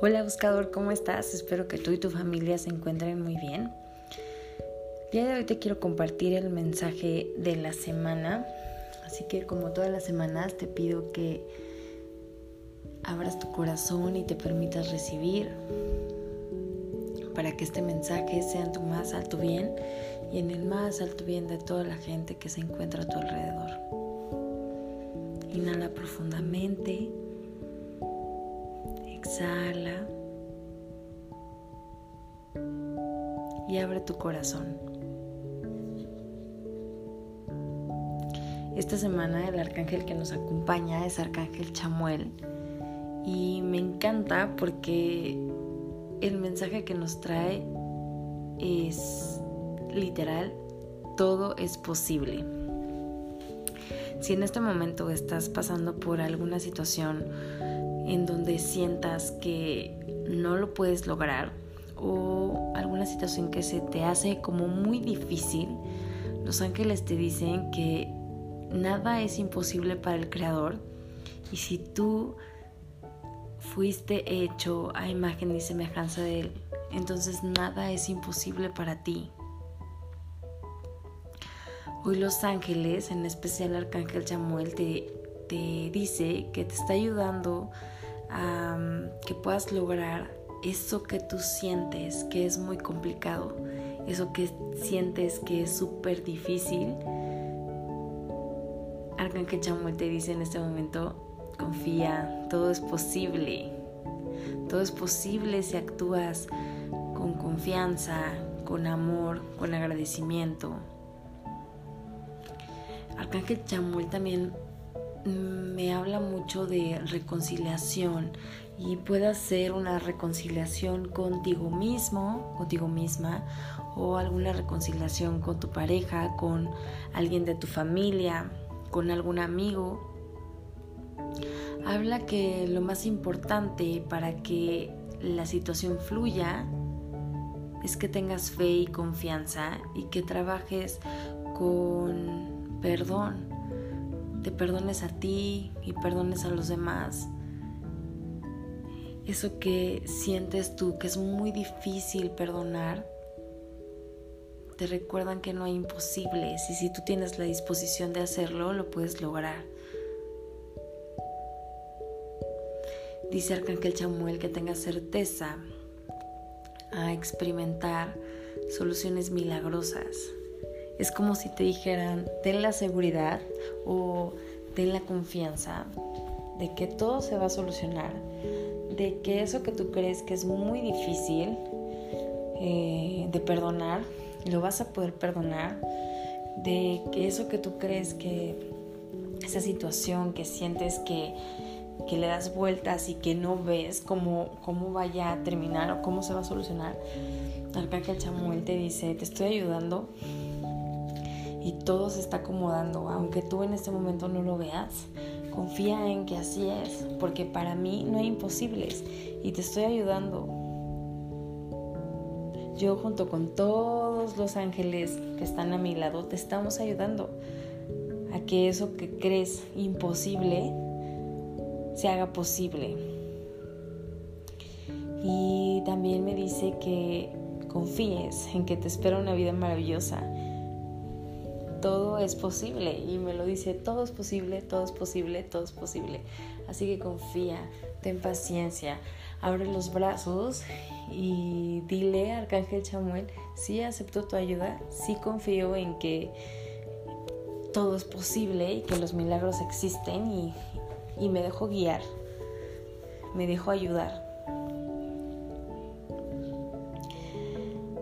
Hola buscador, ¿cómo estás? Espero que tú y tu familia se encuentren muy bien. El día de hoy te quiero compartir el mensaje de la semana, así que como todas las semanas te pido que abras tu corazón y te permitas recibir para que este mensaje sea en tu más alto bien y en el más alto bien de toda la gente que se encuentra a tu alrededor. Inhala profundamente. Exhala. Y abre tu corazón. Esta semana el arcángel que nos acompaña es Arcángel Chamuel. Y me encanta porque el mensaje que nos trae es literal, todo es posible. Si en este momento estás pasando por alguna situación en donde sientas que no lo puedes lograr o alguna situación que se te hace como muy difícil, los ángeles te dicen que nada es imposible para el Creador y si tú fuiste hecho a imagen y semejanza de Él, entonces nada es imposible para ti. Hoy los ángeles, en especial el arcángel Samuel, te, te dice que te está ayudando que puedas lograr eso que tú sientes que es muy complicado, eso que sientes que es súper difícil. Arcángel Chamuel te dice en este momento, confía, todo es posible. Todo es posible si actúas con confianza, con amor, con agradecimiento. Arcángel Chamuel también me habla mucho de reconciliación y puede ser una reconciliación contigo mismo, contigo misma, o alguna reconciliación con tu pareja, con alguien de tu familia, con algún amigo. Habla que lo más importante para que la situación fluya es que tengas fe y confianza y que trabajes con perdón te perdones a ti y perdones a los demás. Eso que sientes tú que es muy difícil perdonar, te recuerdan que no hay imposibles y si tú tienes la disposición de hacerlo, lo puedes lograr. Dice Arcángel Chamuel que tengas certeza a experimentar soluciones milagrosas es como si te dijeran, ten la seguridad o ten la confianza de que todo se va a solucionar, de que eso que tú crees que es muy difícil eh, de perdonar, lo vas a poder perdonar, de que eso que tú crees que esa situación que sientes que, que le das vueltas y que no ves cómo, cómo vaya a terminar o cómo se va a solucionar, Arcángel Chamuel te dice, te estoy ayudando y todo se está acomodando, aunque tú en este momento no lo veas. Confía en que así es, porque para mí no hay imposibles y te estoy ayudando. Yo junto con todos los ángeles que están a mi lado te estamos ayudando a que eso que crees imposible se haga posible. Y también me dice que confíes en que te espera una vida maravillosa todo es posible. Y me lo dice, todo es posible, todo es posible, todo es posible. Así que confía, ten paciencia, abre los brazos y dile, Arcángel Chamuel, sí acepto tu ayuda, sí confío en que todo es posible y que los milagros existen y, y me dejo guiar, me dejo ayudar.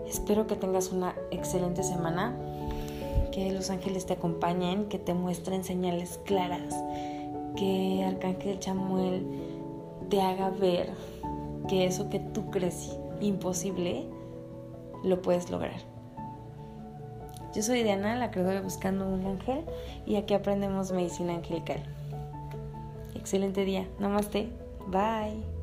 Espero que tengas una excelente semana que los ángeles te acompañen, que te muestren señales claras, que Arcángel Chamuel te haga ver que eso que tú crees imposible, lo puedes lograr. Yo soy Diana, la creadora Buscando un Ángel, y aquí aprendemos medicina angelical. Excelente día. Namaste. Bye.